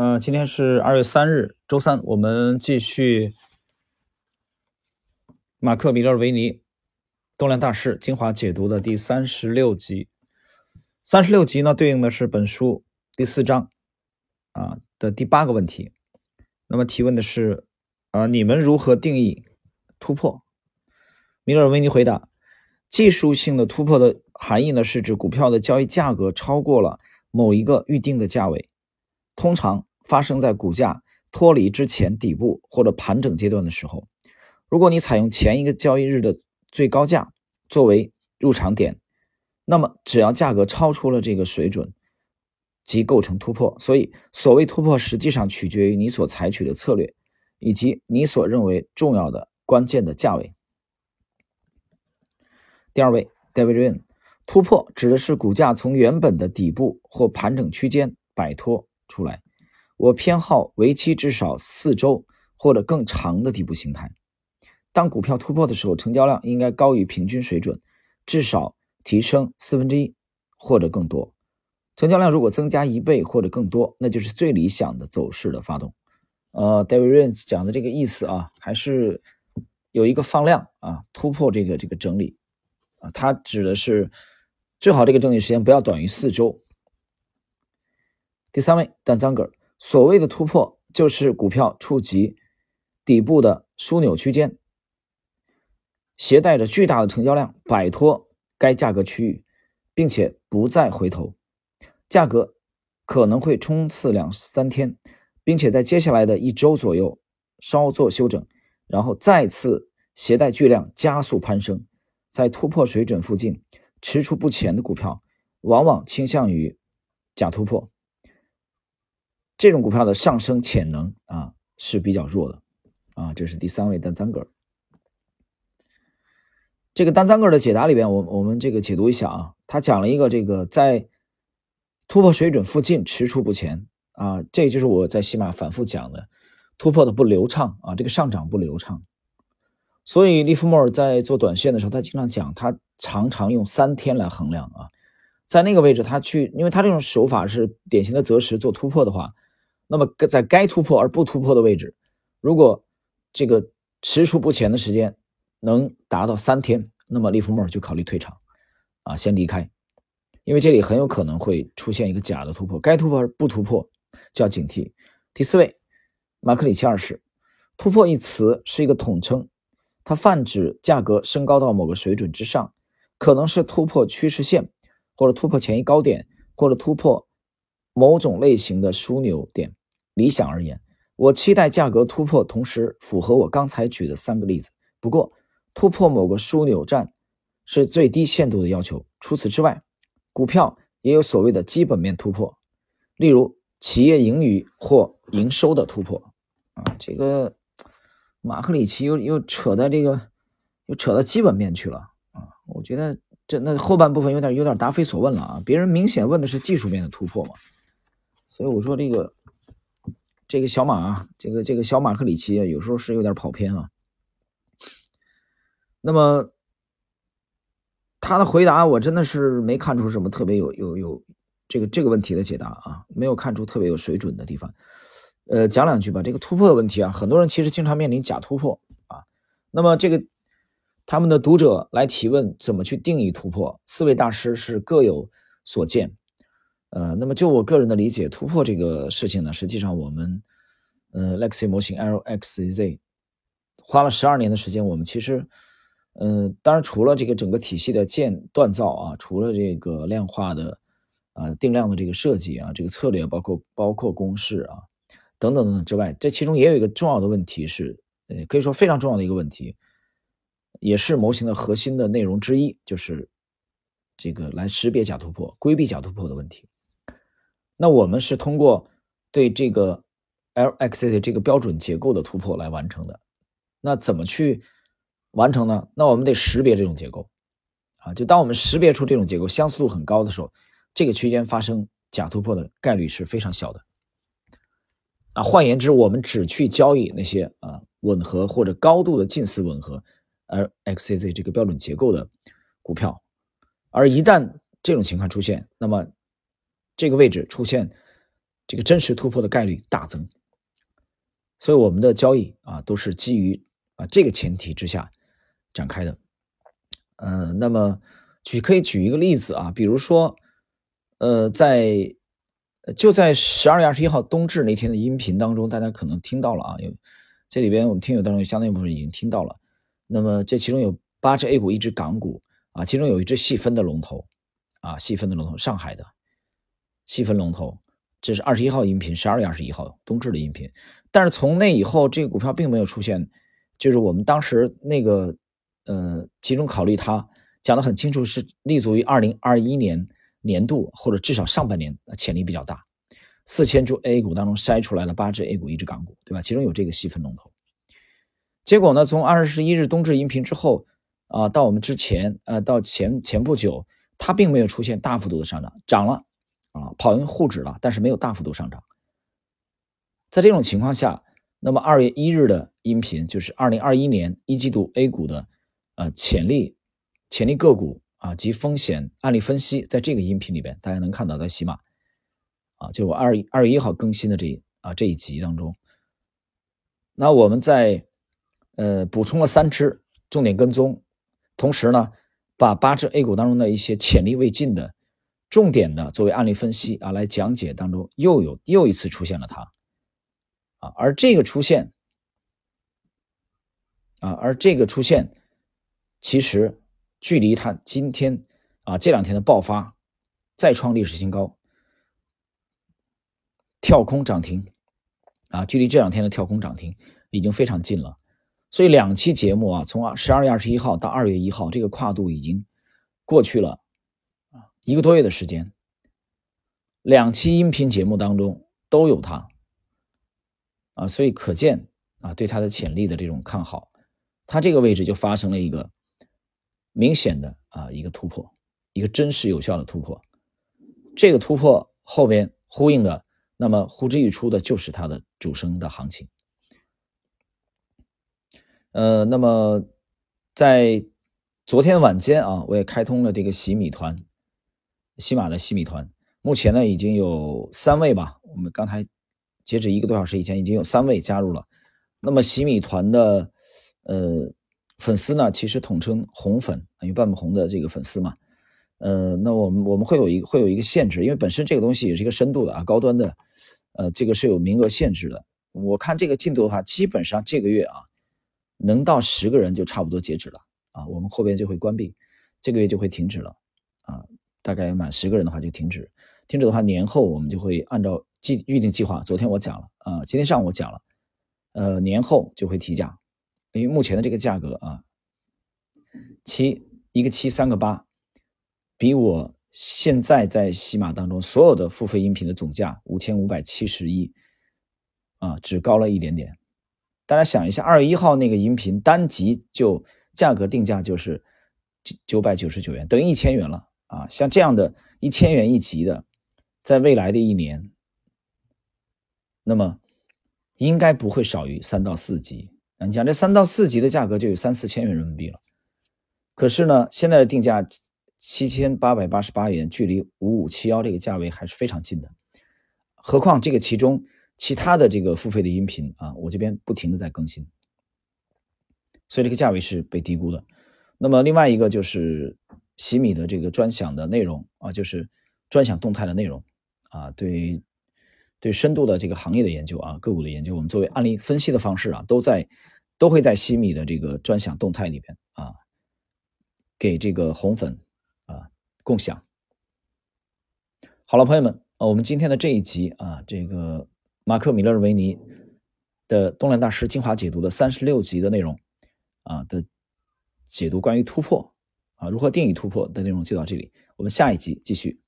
嗯，今天是二月三日，周三，我们继续马克·米勒维尼动量大师精华解读的第三十六集。三十六集呢，对应的是本书第四章啊的第八个问题。那么提问的是啊，你们如何定义突破？米勒维尼回答：技术性的突破的含义呢，是指股票的交易价格超过了某一个预定的价位。通常发生在股价脱离之前底部或者盘整阶段的时候。如果你采用前一个交易日的最高价作为入场点，那么只要价格超出了这个水准，即构成突破。所以，所谓突破实际上取决于你所采取的策略，以及你所认为重要的关键的价位。第二位，David Ryan，突破指的是股价从原本的底部或盘整区间摆脱。出来，我偏好为期至少四周或者更长的底部形态。当股票突破的时候，成交量应该高于平均水准，至少提升四分之一或者更多。成交量如果增加一倍或者更多，那就是最理想的走势的发动。呃，David Ryan 讲的这个意思啊，还是有一个放量啊，突破这个这个整理啊，它指的是最好这个整理时间不要短于四周。第三位，但张格所谓的突破就是股票触及底部的枢纽区间，携带着巨大的成交量，摆脱该价格区域，并且不再回头。价格可能会冲刺两三天，并且在接下来的一周左右稍作休整，然后再次携带巨量加速攀升。在突破水准附近踟蹰不前的股票，往往倾向于假突破。这种股票的上升潜能啊是比较弱的啊，这是第三位单三个。这个单三个的解答里边，我我们这个解读一下啊，他讲了一个这个在突破水准附近踟蹰不前啊，这就是我在西马反复讲的突破的不流畅啊，这个上涨不流畅。所以利弗莫尔在做短线的时候，他经常讲，他常常用三天来衡量啊，在那个位置他去，因为他这种手法是典型的择时做突破的话。那么在该突破而不突破的位置，如果这个踟蹰不前的时间能达到三天，那么利弗莫尔就考虑退场，啊，先离开，因为这里很有可能会出现一个假的突破。该突破而不突破就要警惕。第四位，马克里奇二世，突破一词是一个统称，它泛指价格升高到某个水准之上，可能是突破趋势线，或者突破前一高点，或者突破某种类型的枢纽点。理想而言，我期待价格突破，同时符合我刚才举的三个例子。不过，突破某个枢纽站是最低限度的要求。除此之外，股票也有所谓的基本面突破，例如企业盈余或营收的突破。啊，这个马克里奇又又扯到这个，又扯到基本面去了。啊，我觉得这那后半部分有点有点答非所问了啊！别人明显问的是技术面的突破嘛，所以我说这个。这个小马啊，这个这个小马克里奇啊，有时候是有点跑偏啊。那么他的回答，我真的是没看出什么特别有有有这个这个问题的解答啊，没有看出特别有水准的地方。呃，讲两句吧。这个突破的问题啊，很多人其实经常面临假突破啊。那么这个他们的读者来提问，怎么去定义突破？四位大师是各有所见。呃，那么就我个人的理解，突破这个事情呢，实际上我们，呃，Lexi 模型 LXZ 花了十二年的时间，我们其实，嗯，当然除了这个整个体系的建锻造啊，除了这个量化的啊定量的这个设计啊，这个策略包括包括公式啊等等等等之外，这其中也有一个重要的问题是，呃，可以说非常重要的一个问题，也是模型的核心的内容之一，就是这个来识别假突破、规避假突破的问题。那我们是通过对这个 LXZ 这个标准结构的突破来完成的。那怎么去完成呢？那我们得识别这种结构啊。就当我们识别出这种结构相似度很高的时候，这个区间发生假突破的概率是非常小的。啊，换言之，我们只去交易那些啊吻合或者高度的近似吻合 LXZ 这个标准结构的股票。而一旦这种情况出现，那么这个位置出现这个真实突破的概率大增。所以我们的交易啊都是基于啊这个前提之下展开的。呃，那么举可以举一个例子啊，比如说，呃，在就在十二月二十一号冬至那天的音频当中，大家可能听到了啊，有这里边我们听友当中相当一部分已经听到了。那么这其中有八只 A 股，一只港股啊，其中有一只细分的龙头啊，细分的龙头，上海的细分龙头，这是二十一号音频，十二月二十一号冬至的音频。但是从那以后，这个股票并没有出现，就是我们当时那个。呃，其中考虑它讲的很清楚，是立足于二零二一年年度或者至少上半年，潜力比较大。四千株 A 股当中筛出来了八只 A 股，一只港股，对吧？其中有这个细分龙头。结果呢，从二十一日冬至音频之后啊，到我们之前，呃，到前前不久，它并没有出现大幅度的上涨，涨了啊，跑赢沪指了，但是没有大幅度上涨。在这种情况下，那么二月一日的音频就是二零二一年一季度 A 股的。呃，潜力、潜力个股啊及风险案例分析，在这个音频里边，大家能看到在喜马啊，就我二二月一号更新的这啊这一集当中，那我们在呃补充了三只重点跟踪，同时呢，把八只 A 股当中的一些潜力未尽的重点的作为案例分析啊来讲解当中，又有又一次出现了它啊，而这个出现啊，而这个出现。其实，距离它今天啊这两天的爆发，再创历史新高，跳空涨停，啊，距离这两天的跳空涨停已经非常近了。所以两期节目啊，从十二月二十一号到二月一号，这个跨度已经过去了一个多月的时间。两期音频节目当中都有它啊，所以可见啊对它的潜力的这种看好，它这个位置就发生了一个。明显的啊，一个突破，一个真实有效的突破。这个突破后边呼应的，那么呼之欲出的就是它的主升的行情。呃，那么在昨天晚间啊，我也开通了这个洗米团，喜马的洗米团，目前呢已经有三位吧。我们刚才截止一个多小时以前，已经有三位加入了。那么洗米团的呃。粉丝呢，其实统称红粉，因为半不红的这个粉丝嘛。呃，那我们我们会有一个会有一个限制，因为本身这个东西也是一个深度的啊，高端的，呃，这个是有名额限制的。我看这个进度的话，基本上这个月啊，能到十个人就差不多截止了啊，我们后边就会关闭，这个月就会停止了啊，大概满十个人的话就停止。停止的话，年后我们就会按照计预定计划。昨天我讲了啊，今天上午我讲了，呃，年后就会提价。因为目前的这个价格啊，七一个七三个八，比我现在在喜马当中所有的付费音频的总价五千五百七十一啊，只高了一点点。大家想一下，二月一号那个音频单集就价格定价就是九九百九十九元，等于一千元了啊！像这样的一千元一集的，在未来的一年，那么应该不会少于三到四集。你讲这三到四级的价格就有三四千元人民币了，可是呢，现在的定价七千八百八十八元，距离五五七幺这个价位还是非常近的。何况这个其中其他的这个付费的音频啊，我这边不停的在更新，所以这个价位是被低估的。那么另外一个就是西米的这个专享的内容啊，就是专享动态的内容啊，对。对深度的这个行业的研究啊，个股的研究，我们作为案例分析的方式啊，都在都会在西米的这个专享动态里边啊，给这个红粉啊共享。好了，朋友们，我们今天的这一集啊，这个马克·米勒维尼的东南大师精华解读的三十六集的内容啊的解读，关于突破啊如何定义突破的内容就到这里，我们下一集继续。